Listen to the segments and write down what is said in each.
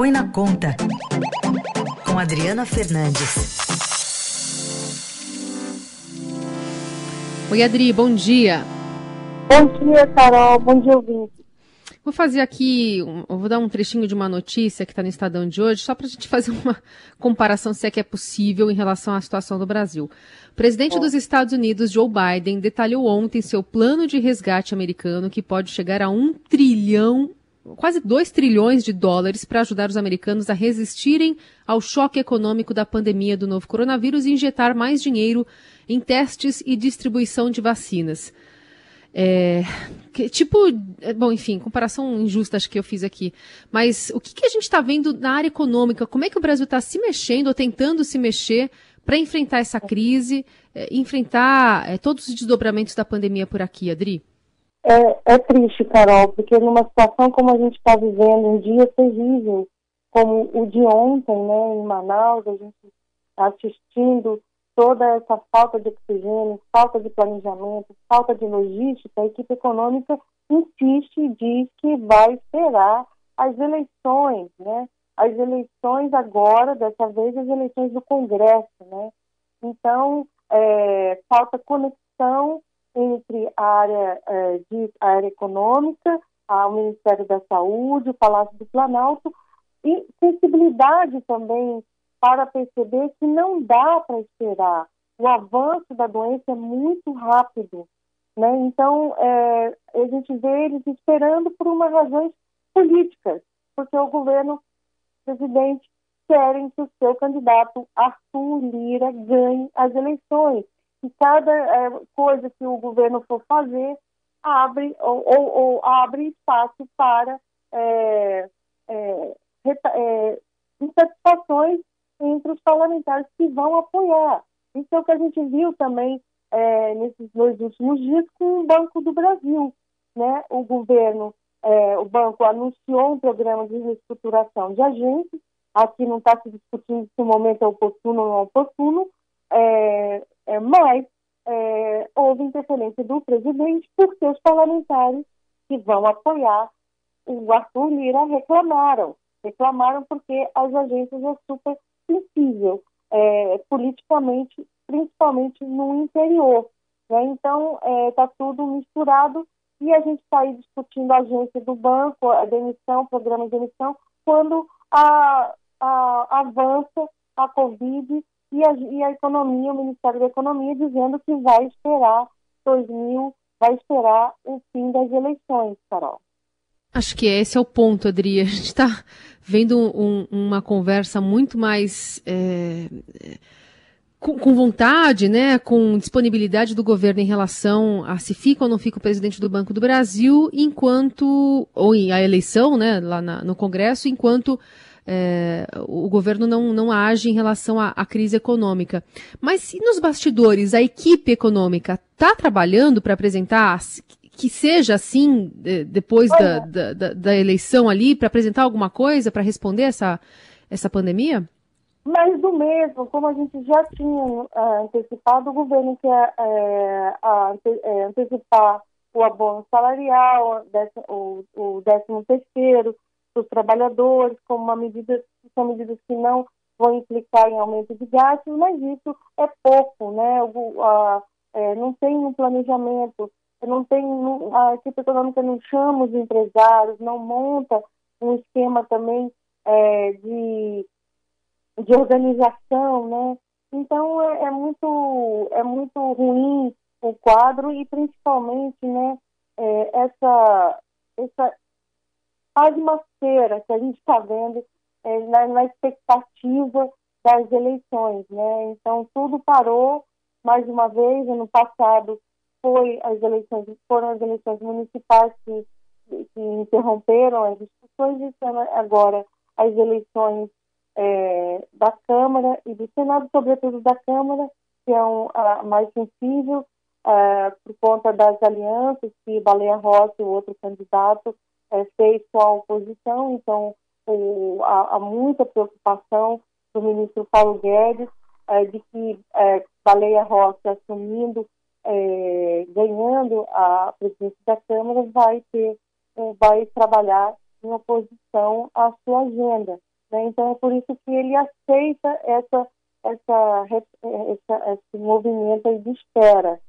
Põe na Conta, com Adriana Fernandes. Oi, Adri, bom dia. Bom dia, Carol. Bom dia, ouvinte. Vou fazer aqui, eu vou dar um trechinho de uma notícia que está no Estadão de hoje, só para a gente fazer uma comparação, se é que é possível, em relação à situação do Brasil. O presidente dos Estados Unidos, Joe Biden, detalhou ontem seu plano de resgate americano, que pode chegar a um trilhão, quase dois trilhões de dólares, para ajudar os americanos a resistirem ao choque econômico da pandemia do novo coronavírus e injetar mais dinheiro em testes e distribuição de vacinas. É, que, tipo, é, bom, enfim, comparação injusta acho que eu fiz aqui. Mas o que, que a gente está vendo na área econômica? Como é que o Brasil está se mexendo ou tentando se mexer para enfrentar essa crise, é, enfrentar é, todos os desdobramentos da pandemia por aqui, Adri? É, é triste, Carol, porque numa situação como a gente está vivendo, um dia terrível, como o de ontem, né, em Manaus, a gente assistindo toda essa falta de oxigênio, falta de planejamento, falta de logística, a equipe econômica insiste e diz que vai esperar as eleições, né? As eleições agora, dessa vez, as eleições do Congresso, né? Então, é, falta conexão entre a área, é, de, a área econômica, o Ministério da Saúde, o Palácio do Planalto, e sensibilidade também para perceber que não dá para esperar. O avanço da doença é muito rápido. Né? Então, é, a gente vê eles esperando por uma razões políticas, porque o governo, presidente, querem que o seu candidato, Arthur Lira, ganhe as eleições. E cada é, coisa que o governo for fazer abre ou, ou, ou abre espaço para é, é, é insatisfações entre os parlamentares que vão apoiar. Isso é o que a gente viu também é, nesses dois últimos dias com o Banco do Brasil. Né? O governo, é, o banco anunciou um programa de reestruturação de agentes, aqui não está se discutindo se o momento é oportuno ou não oportuno, é, mas é, houve interferência do presidente porque os parlamentares que vão apoiar o Arthur Lira reclamaram. Reclamaram porque as agências é super sensível é, politicamente, principalmente no interior. Né? Então, está é, tudo misturado e a gente está aí discutindo a agência do banco, a demissão, programa de demissão, quando a, a, avança a Covid e a, e a economia, o Ministério da Economia, dizendo que vai esperar 2000, vai esperar o fim das eleições, Carol. Acho que esse é o ponto, Adri. A gente está vendo um, uma conversa muito mais é, com, com, vontade, né, com disponibilidade do governo em relação a se fica ou não fica o presidente do Banco do Brasil, enquanto ou a eleição, né, lá na, no Congresso, enquanto é, o governo não, não age em relação à, à, crise econômica. Mas se nos bastidores a equipe econômica está trabalhando para apresentar que seja assim depois da, da, da, eleição ali para apresentar alguma coisa para responder essa, essa pandemia? Mas do mesmo, como a gente já tinha uh, antecipado, o governo quer é, uh, antecipar o abono salarial, o, o décimo terceiro dos trabalhadores, como uma medida, são medidas que não vão implicar em aumento de gastos, mas isso é pouco, né? O, a, é, não tem um planejamento não tem, a equipe econômica não chama os empresários, não monta um esquema também é, de, de organização, né? Então é, é, muito é muito ruim o quadro e principalmente, né? É, essa essa pasmaceira que a gente está vendo é, na, na expectativa das eleições, né? Então tudo parou mais uma vez ano passado foi as eleições, foram as eleições municipais que, que interromperam as discussões e agora as eleições é, da Câmara e do Senado, sobretudo da Câmara, que é um, a mais sensível é, por conta das alianças que Baleia Rossi, o outro candidato, é, fez a oposição. Então, há, muita preocupação do ministro Paulo Guedes é, de que é, Baleia Rossi assumindo é, ganhando a presidência da Câmara, vai ter, é, vai trabalhar em oposição à sua agenda. Né? Então é por isso que ele aceita essa, essa, essa, esse movimento de espera.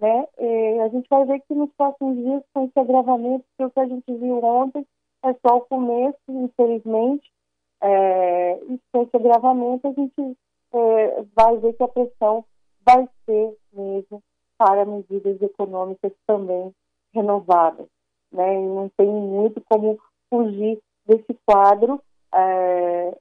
Né? E a gente vai ver que nos próximos dias, com esse agravamento, que o que a gente viu ontem é só o começo, infelizmente, é, e com esse agravamento a gente é, vai ver que a pressão vai ser mesmo para medidas econômicas também renovadas. Né? E não tem muito como fugir desse quadro, é,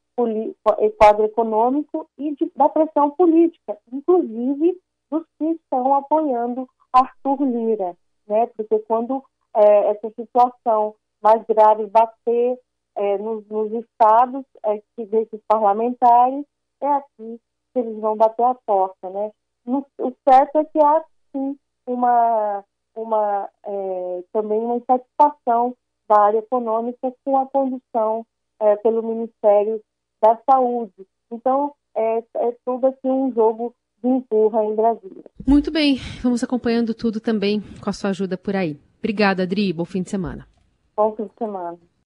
quadro econômico e de, da pressão política, inclusive dos que estão apoiando Arthur Lira, né? porque quando é, essa situação mais grave bater é, nos, nos, estados é, que desses parlamentares, é aqui que eles vão bater a porta. Né? No, o certo é que há sim uma, uma é, também uma insatisfação da área econômica com a condução é, pelo Ministério da Saúde. Então, é, é tudo assim um jogo de empurra em Brasília. Muito bem, vamos acompanhando tudo também com a sua ajuda por aí. Obrigada, Adri. Bom fim de semana. Bom fim de semana.